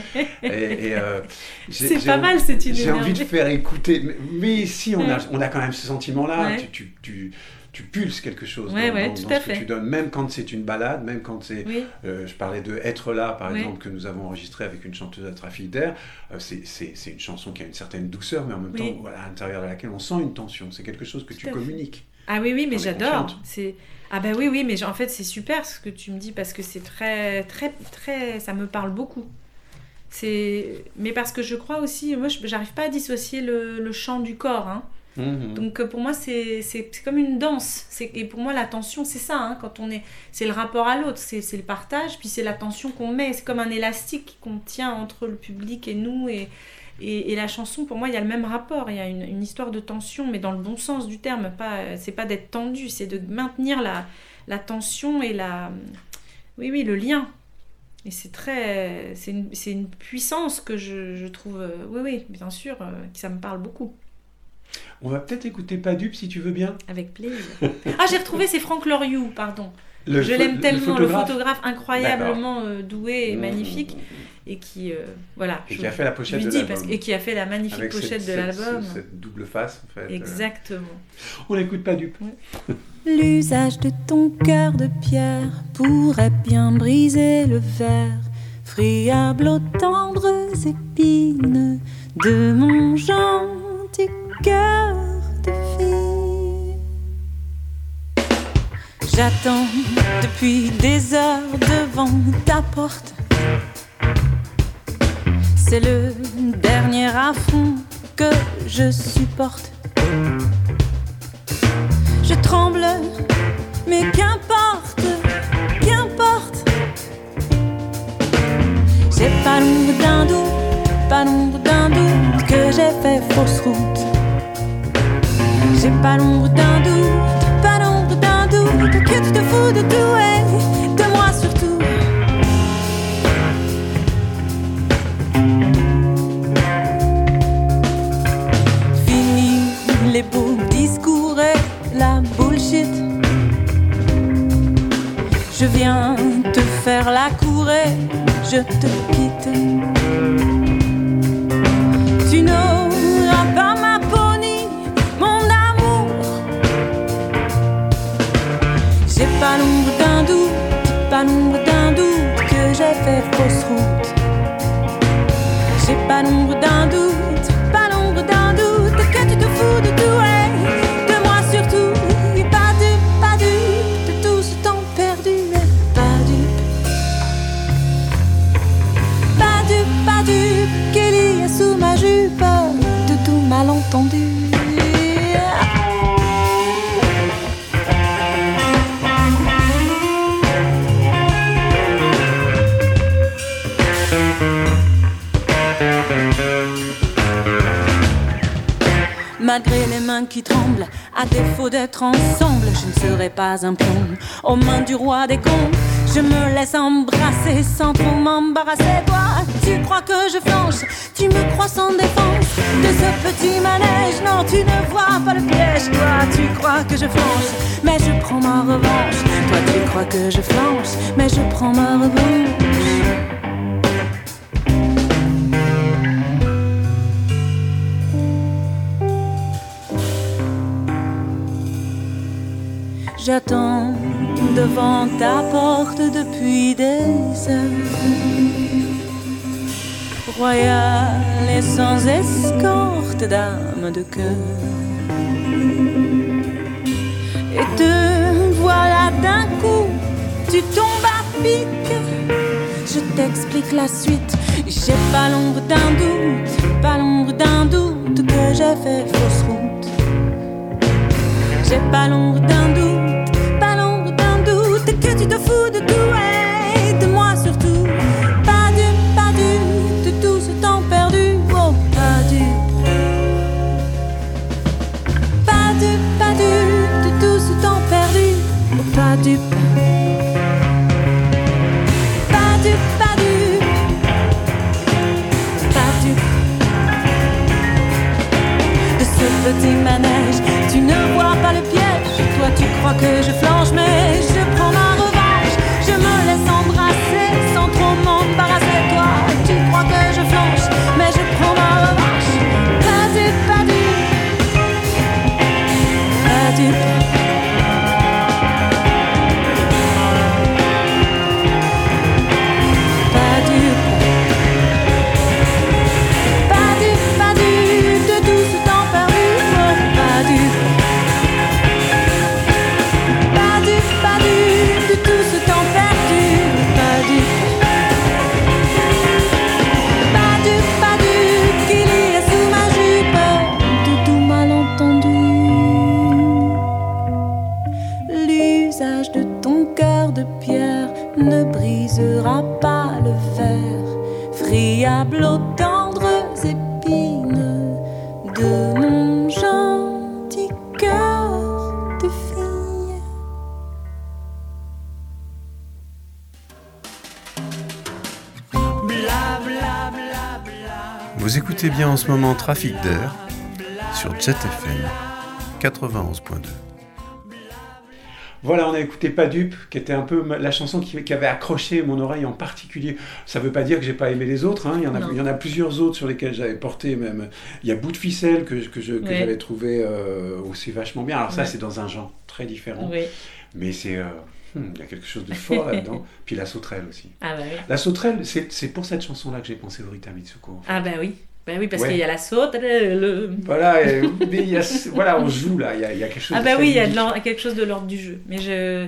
Et, et, euh, C'est pas mal cette idée. j'ai envie de faire écouter. Mais, mais si, on a, on a quand même ce sentiment-là. Ouais. Tu, tu, tu, tu pulses quelque chose Ouais, dans, ouais, dans- tout dans à ce que fait. tu donnes, même quand c'est une balade, même quand c'est. Oui, euh, je parlais de Être là, par exemple, que nous avons enregistré avec une chanteuse à trafic d'air. C'est- une chanson qui a une certaine douceur, mais en même Oui. temps, voilà, à l'intérieur de laquelle on sent une tension. C'est quelque chose que Tout tu communiques. Ah oui, oui, mais j'adore. C'est ah bah oui, oui, mais en fait c'est super ce que tu me dis parce que c'est très, très, très, ça me parle beaucoup. C'est, mais parce que je crois aussi, moi, j'arrive pas à dissocier le, le chant du corps. hein. Mhm. Donc euh, pour moi c'est c'est c'est comme une danse. C'est et pour moi l'attention c'est ça. hein, quand on est, c'est le rapport à l'autre, c'est c'est le partage, puis c'est l'attention qu'on met. C'est comme un élastique qu'on tient entre le public et nous et Et, et la chanson, pour moi, il y a le même rapport. Il y a une, une histoire de tension, mais dans le bon sens du terme. Pas, c'est pas d'être tendu, c'est de maintenir la, la tension et la, oui, oui, le lien. Et c'est très, c'est une, une puissance que je, je trouve, euh, oui, oui, bien sûr, euh, que ça me parle beaucoup. On va peut-être écouter Padup si tu veux bien. Avec plaisir. Ah, j'ai retrouvé, c'est Franck Loriou, pardon. Le je l'aime tellement, le photographe, photographe. incroyablement euh, doué et magnifique, et qui, euh, voilà, Et je- qui a fait la pochette de l'album. parce- et qui a fait la magnifique Avec pochette cette- de l'album. cette- Cette double face, en fait. Exactement. On écoute Padup. L'usage de ton cœur de pierre pourrait bien briser le verre, friable aux tendres épines de mon gentil cœur de fille. J'attends depuis des heures devant ta porte. C'est le dernier affront que je supporte. Je tremble, mais qu'importe, qu'importe. J'ai pas l'ombre d'un doute, pas l'ombre d'un doute que j'ai fait fausse route. J'ai pas l'ombre d'un doute, de et de moi surtout. Fini les beaux discours et la bullshit. Je viens te faire la cour et je te quitte. Tu pas l'ombre d'un doute que j'ai fait fausse route. J'ai pas l'ombre d'un doute, qui tremblent, à défaut d'être ensemble, je ne serai pas un pion aux mains du roi des cons. Je me laisse embrasser sans trop m'embarrasser. Toi, tu crois que je flanche, tu me crois sans défense de ce petit manège. Non, tu ne vois pas le piège. Toi, tu crois que je flanche, mais je prends ma revanche. Toi, tu crois que je flanche, mais je prends ma revanche. J'attends devant ta porte depuis des heures. Royale et sans escorte, dame de cœur. Et te voilà d'un coup, tu tombes à pic. Je t'explique la suite. J'ai pas l'ombre d'un doute, pas l'ombre d'un doute que j'ai fait fausse route. J'ai pas l'ombre d'un doute, Pas du, pas du, pas du. De ce petit manège. Tu ne vois pas le piège, toi tu crois que je flanche, mais aux tendres épines de mon gentil cœur de fille. Vous écoutez bien en ce moment Trafic d'air sur Jet FM 91.2. Voilà, on a écouté Pas dupe, qui était un peu la chanson qui, qui avait accroché mon oreille en particulier. Ça veut pas dire que j'ai pas aimé les autres. hein. Il, y en a, Non. il y en a plusieurs autres sur lesquels j'avais porté même. Il y a Bout de ficelle que, que Ouais. j'avais trouvé euh, aussi vachement bien. Alors ça, Ouais. c'est dans un genre très différent, mais c'est euh, hmm, il y a quelque chose de fort là-dedans. Puis la sauterelle aussi. Ah bah oui. La sauterelle, c'est c'est pour cette chanson-là que j'ai pensé au Rita Mitsuko. Ah bah oui. Bah oui, parce Ouais. qu'il y a la saute. Le... Voilà, et- mais il y a- voilà, on joue là. Il y a, il y a quelque chose. Ah de très oui, il y a de quelque chose de l'ordre du jeu. Mais je...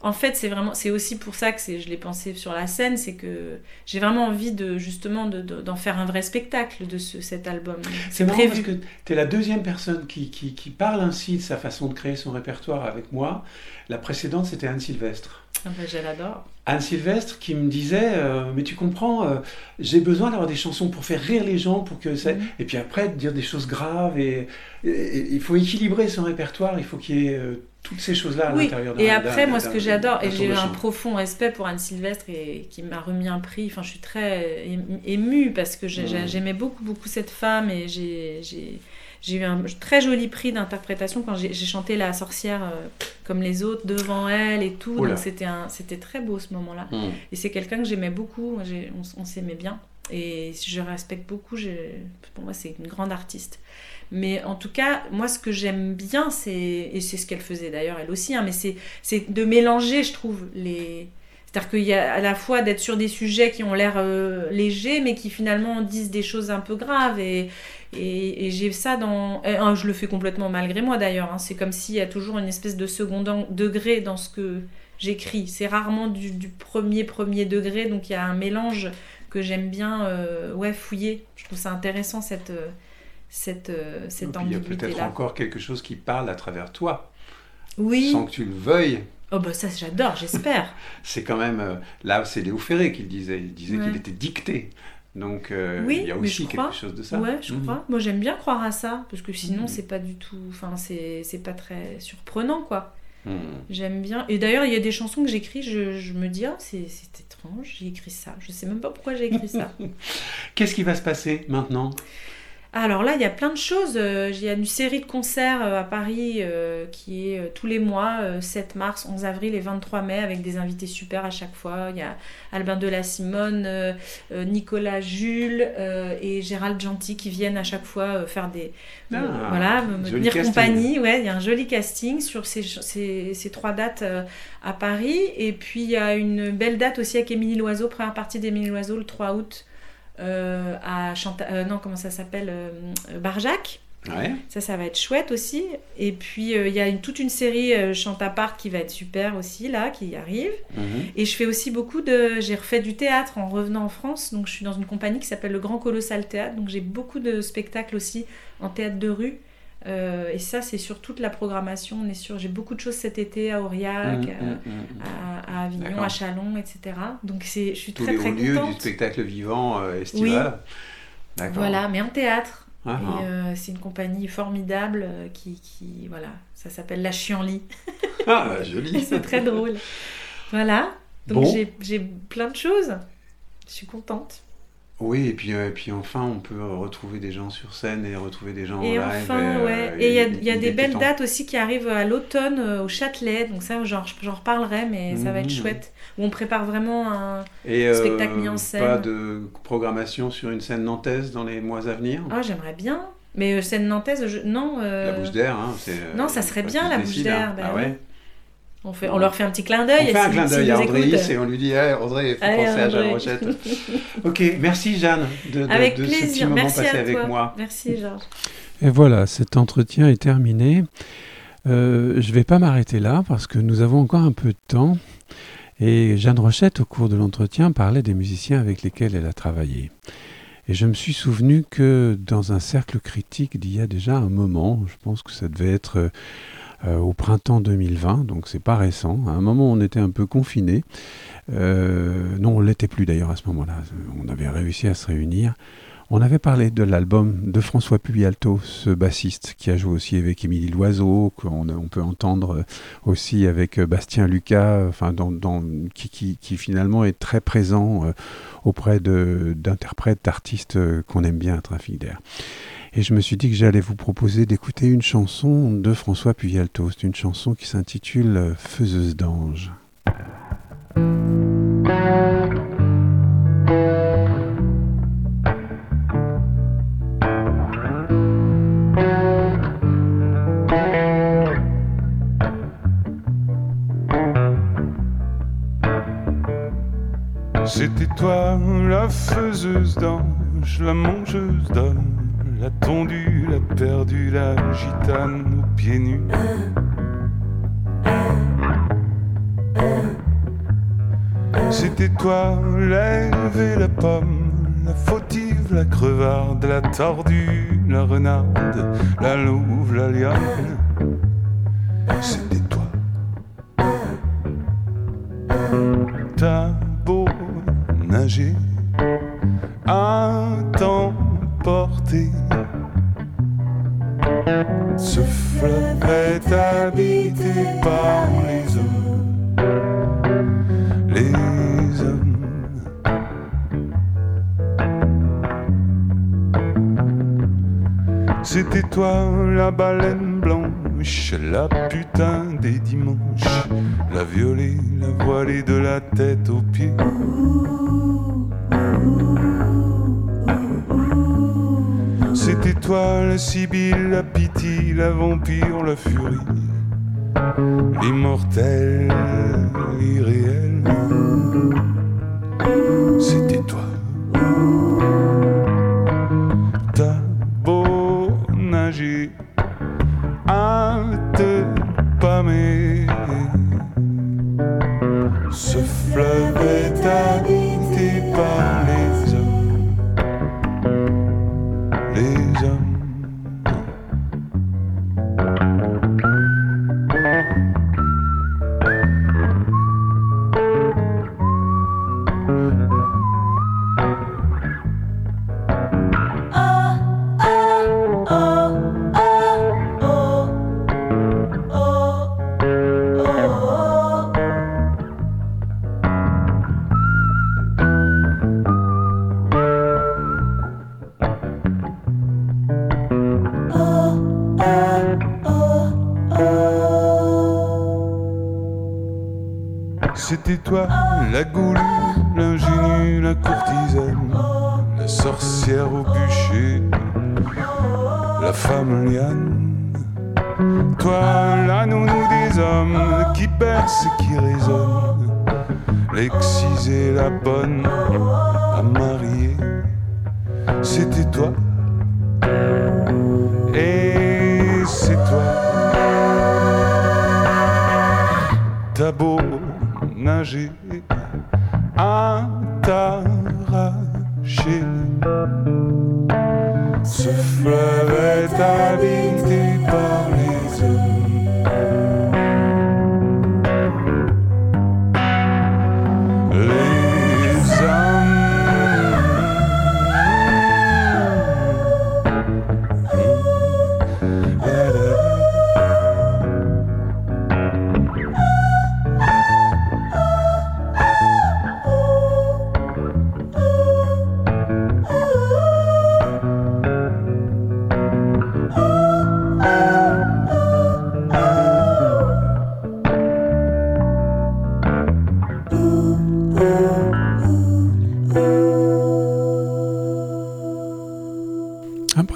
En fait, c'est vraiment, c'est aussi pour ça que je l'ai pensé sur la scène, c'est que j'ai vraiment envie de justement de- de- d'en faire un vrai spectacle de ce, cet album. C'est marrant parce que tu es la deuxième personne qui, qui, qui parle ainsi de sa façon de créer son répertoire avec moi. La précédente, c'était Anne Sylvestre. Ah bah, je l'adore. Anne Sylvestre qui me disait euh, Mais tu comprends, euh, j'ai besoin d'avoir des chansons pour faire rire les gens, pour que ça... Mhm. et puis après, dire des choses graves. Et, et- et il faut équilibrer son répertoire, il faut qu'il y ait euh, toutes ces choses-là à Oui, l'intérieur d'un et après, moi, ce que j'adore, et j'ai un profond respect pour Anne Sylvestre et qui m'a remis un prix. Enfin, je suis très ému- émue parce que Mm. j'aimais beaucoup, beaucoup cette femme et j'ai- j'ai eu un très joli prix d'interprétation quand j'ai chanté La sorcière euh, comme les autres devant elle et tout. Donc, c'était un- c'était très beau ce moment-là. Mhm. Et c'est quelqu'un que j'aimais beaucoup, on, s'aimait bien. Et je respecte beaucoup, j'ai- pour moi c'est une grande artiste. Mais en tout cas, moi ce que j'aime bien, c'est, et c'est ce qu'elle faisait d'ailleurs elle aussi, hein, mais c'est, c'est de mélanger, je trouve, les... C'est-à-dire qu'il y a à la fois d'être sur des sujets qui ont l'air euh, légers, mais qui finalement disent des choses un peu graves. Et, et, et j'ai ça dans... et, hein, je le fais complètement malgré moi d'ailleurs. hein. C'est comme s'il y a toujours une espèce de second degré dans ce que j'écris. C'est rarement du, du premier premier degré, donc il y a un mélange que j'aime bien euh, ouais, fouiller. Je trouve ça intéressant cette, euh, cette, Et cette puis, il y a peut-être encore quelque chose qui parle à travers toi, Oui, sans que tu le veuilles. Oh bah ça j'adore, j'espère. C'est quand même. euh, là, c'est Léo Ferré qui le disait. Il disait Ouais. qu'il était dicté. Donc, euh, Oui, il y a aussi crois. quelque chose de ça. Ouais, je Mhm. crois. Moi, j'aime bien croire à ça, parce que sinon, Mhm. c'est pas du tout. Enfin, c'est pas très surprenant, quoi. Mhm. J'aime bien. Et d'ailleurs, il y a des chansons que j'écris, je, je me dis, ah, c'est étrange, j'ai écrit ça. Je sais même pas pourquoi j'ai écrit ça. Qu'est-ce qui va se passer maintenant? Alors là, il y a plein de choses. Euh, Il y a une série de concerts euh, à Paris euh, qui est tous les mois, euh, 7 mars, 11 avril et 23 mai, avec des invités super à chaque fois. Il y a Albin de la Simone, euh, Nicolas Jules euh, et Gérald Gentil qui viennent à chaque fois faire des. Ah, voilà, me tenir casting. compagnie. Ouais, il y a un joli casting sur ces, ces, ces trois dates à Paris. Et puis il y a une belle date aussi avec Émilie Loiseau, première partie d'Émilie Loiseau le 3 août à Chanta... euh, non, comment ça s'appelle euh, euh, Barjac. Ouais. Ça, ça va être chouette aussi. Et puis, euh, il y a une- toute une série euh, Chante à part qui va être super aussi, là, qui arrive. Mhm. Et je fais aussi beaucoup de... J'ai refait du théâtre en revenant en France. Donc, je suis dans une compagnie qui s'appelle le Grand Colossal Théâtre. Donc, j'ai beaucoup de spectacles aussi en théâtre de rue. Euh, et ça, c'est sur toute la programmation. On est sur... J'ai beaucoup de choses cet été à Aurillac, à- mhm, mhm. à, à Avignon, à Chalon, etc. Donc, c'est... je suis Tous très, les très hauts lieux du spectacle vivant euh, estival. D'accord. Voilà, mais en théâtre. Ah, ah. euh, c'est une compagnie formidable euh, qui, qui, voilà, ça s'appelle La Chienlit. Ah, bah, joli. c'est très drôle. Voilà, donc Bon. j'ai- j'ai plein de choses. Je suis contente. Oui, et puis, euh, et puis enfin, on peut euh, retrouver des gens sur scène et retrouver des gens en Et live. enfin, euh, ouais. Et il y y a des belles dates aussi qui arrivent à l'automne euh, au Châtelet. Donc ça, j'en reparlerai, mais ça va être Mhm. chouette. Où on prépare vraiment un... Et euh, spectacle mis en scène. Pas de programmation sur une scène nantaise dans les mois à venir? Ah, j'aimerais bien. Mais euh, scène nantaise, je- non. euh, La bouche d'air, hein, c'est. euh, non, ça serait bien, la bouche décide, d'air, hein. bah ah ouais? On, fait, on leur fait un petit clin d'œil. On fait un si- clin d'œil à écoutent. et on lui dit hey, André, il faut Allez, penser à Jeanne. Rochette. ok, merci Jeanne de, de- Avec de ce petit moment Merci passé avec moi. Merci, Georges. Et voilà, cet entretien est terminé. Euh, je ne vais pas m'arrêter là parce que nous avons encore un peu de temps. Et Jeanne Rochette, au cours de l'entretien, parlait des musiciens avec lesquels elle a travaillé. Et je me suis souvenu que dans un cercle critique d'il y a déjà un moment, je pense que ça devait être euh, au printemps 2020, donc c'est pas récent, à un moment on était un peu confinés. Euh, non, on l'était plus d'ailleurs à ce moment-là. On avait réussi à se réunir. On avait parlé de l'album de François Puglialto, ce bassiste qui a joué aussi avec Émilie Loiseau, qu'on on peut entendre aussi avec Bastien Lucas, enfin, qui, qui- finalement est très présent euh, auprès d'interprètes, d'artistes euh, qu'on aime bien à Trafic d'air. Et je me suis dit que j'allais vous proposer d'écouter une chanson de François Puglialto. C'est une chanson qui s'intitule euh, Faiseuse d'ange. C'était toi la faiseuse d'ange, la mangeuse d'hommes, la tondue, la perdue, la gitane aux pieds nus. C'était toi l'ève et la pomme, la fautive, la crevarde, la tordue, la renarde, la louve, la liane. Love. la pub. Toi, la goulue,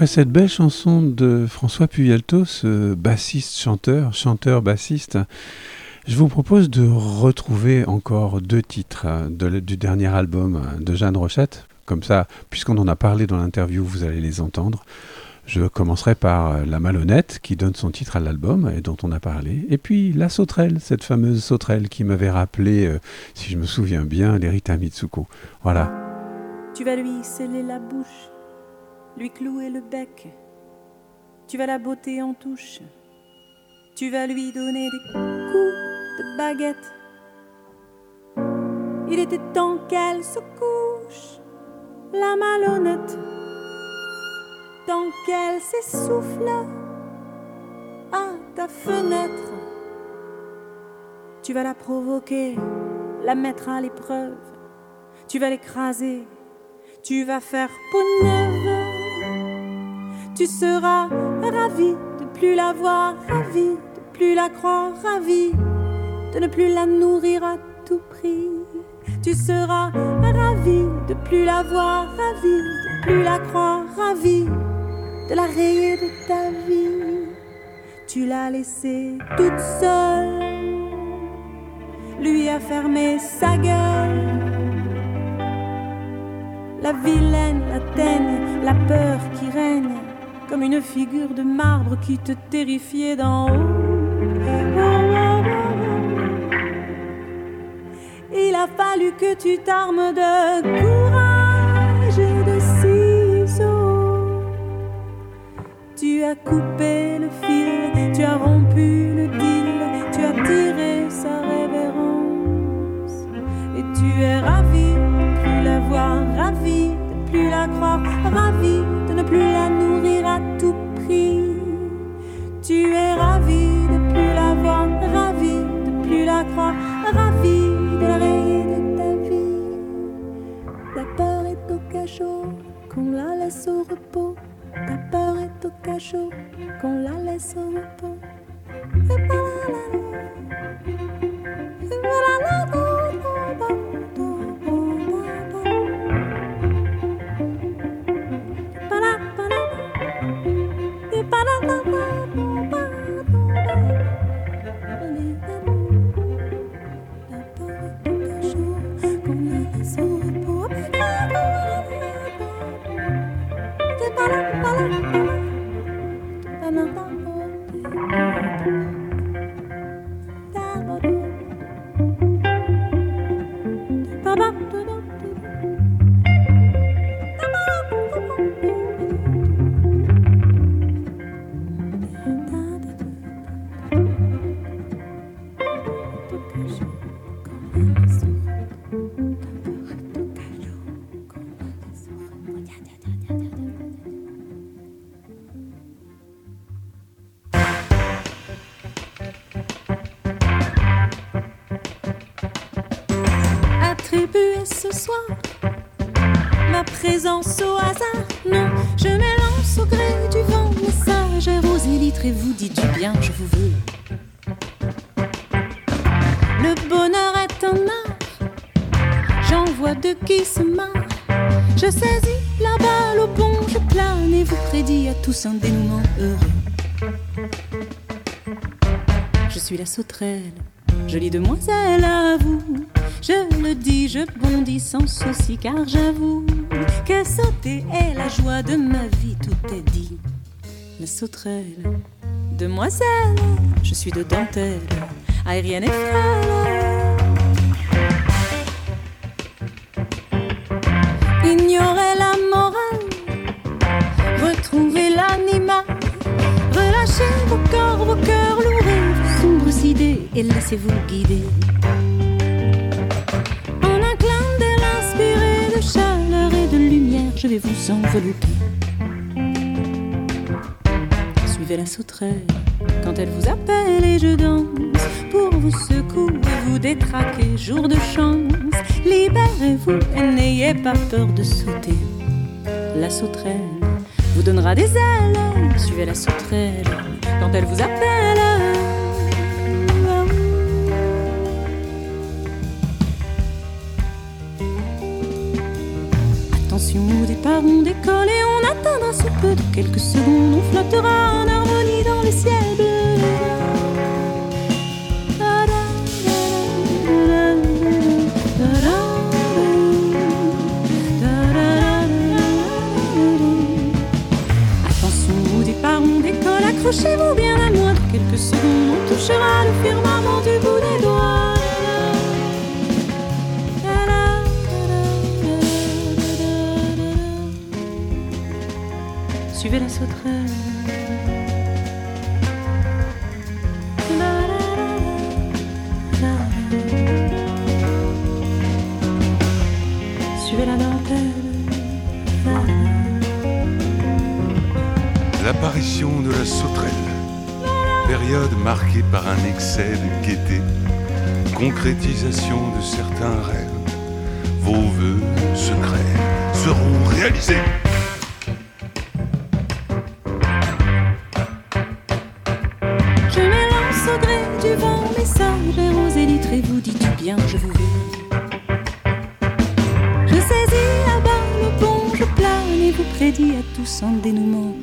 Après cette belle chanson de François Puyalto, ce bassiste, chanteur, chanteur, bassiste, je vous propose de retrouver encore deux titres euh, du dernier album euh, de Jeanne Rochette. Comme ça, puisqu'on en a parlé dans l'interview, vous allez les entendre. Je commencerai par euh, La Malhonnête, qui donne son titre à l'album et dont on a parlé. Et puis La Sauterelle, cette fameuse sauterelle qui m'avait rappelé, euh, si je me souviens bien, l'Erita Mitsuko. Voilà. Tu vas lui sceller la bouche, lui clouer le bec. Tu vas la botter en touche. Tu vas lui donner des coups de baguette. Il était temps qu'elle se couche, la malhonnête. tant qu'elle s'essouffle à ta fenêtre. Tu vas la provoquer, la mettre à l'épreuve. Tu vas l'écraser, tu vas faire peau neuve. Tu seras ravi de plus la voir, ravi de plus la croire, ravi de ne plus la nourrir à tout prix. Tu seras ravi de plus la voir, ravi de plus la croire, ravi de la rayer de ta vie. Tu l'as laissée toute seule, lui a fermé sa gueule. La vilaine, la teigne, la peur qui règne, comme une figure de marbre qui te terrifiait d'en haut. Il a fallu que tu t'armes de courage et de ciseaux. Tu as coupé le fil, tu as rompu le deal, tu as tiré sa révérence. Et tu es ravi de plus la voir, ravi de plus la croire, ravi Tu es ravi de plus la voir, ravi de plus la croire, ravi de la rayer de ta vie. Ta peur est au cachot, qu'on la laisse au repos. Ta peur est au cachot, qu'on la laisse au repos. Et vous dites du bien, je vous veux. Le bonheur est un art, j'en vois deux qui se marrent. Je saisis la balle au pont, je plane et vous prédis à tous un dénouement heureux. Je suis la sauterelle, jolie demoiselle à vous. Je le dis, je bondis sans souci, car j'avoue que sauter est la joie de ma vie, tout est dit. La sauterelle, demoiselle, je suis de dentelle, aérienne et frêle. Ignorez la morale, retrouvez l'animal, relâchez vos corps, vos cœurs lourds sombres idées et laissez-vous guider. En un clin d'œil inspiré de chaleur et de lumière, je vais vous envelopper. La sauterelle quand elle vous appelle et je danse pour vous secouer, vous détraquer, jour de chance. Libérez-vous et n'ayez pas peur de sauter. La sauterelle vous donnera des ailes. Suivez la sauterelle quand elle vous appelle. Attention au départ, on décolle et on atteindra sous peu de quelques secondes. On flottera en ciels bleus. Attention au départ, on décolle, accrochez-vous bien à moi. Dans quelques secondes, on touchera le firmament du bout des doigts. Suivez la sauterelle. L'apparition de la sauterelle, période marquée par un excès de gaieté, concrétisation de certains rêves, vos voeux secrets seront réalisés. Je m'élance au gré du vent, messager aux élytres et vous dites bien, je vous veux. Je saisis à bas le pont, je plane et vous prédis à tous un dénouement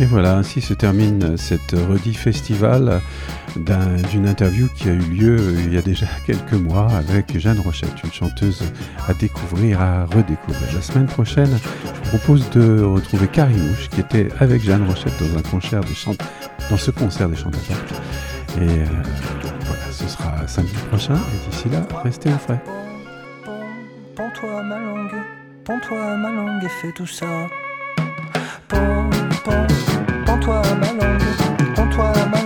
Et voilà, ainsi se termine cette Redi Festival d'un- d'une interview qui a eu lieu il y a déjà quelques mois avec Jeanne Rochette, une chanteuse à découvrir, à redécouvrir. La semaine prochaine, je vous propose de retrouver Carimouche qui était avec Jeanne Rochette dans un concert chant- dans ce concert des chants. Et euh, voilà, ce sera samedi prochain. Et d'ici là, restez au frais. Pends-toi ma langue, pends-toi ma langue et fais tout ça Tends-toi ma langue, tends-toi ma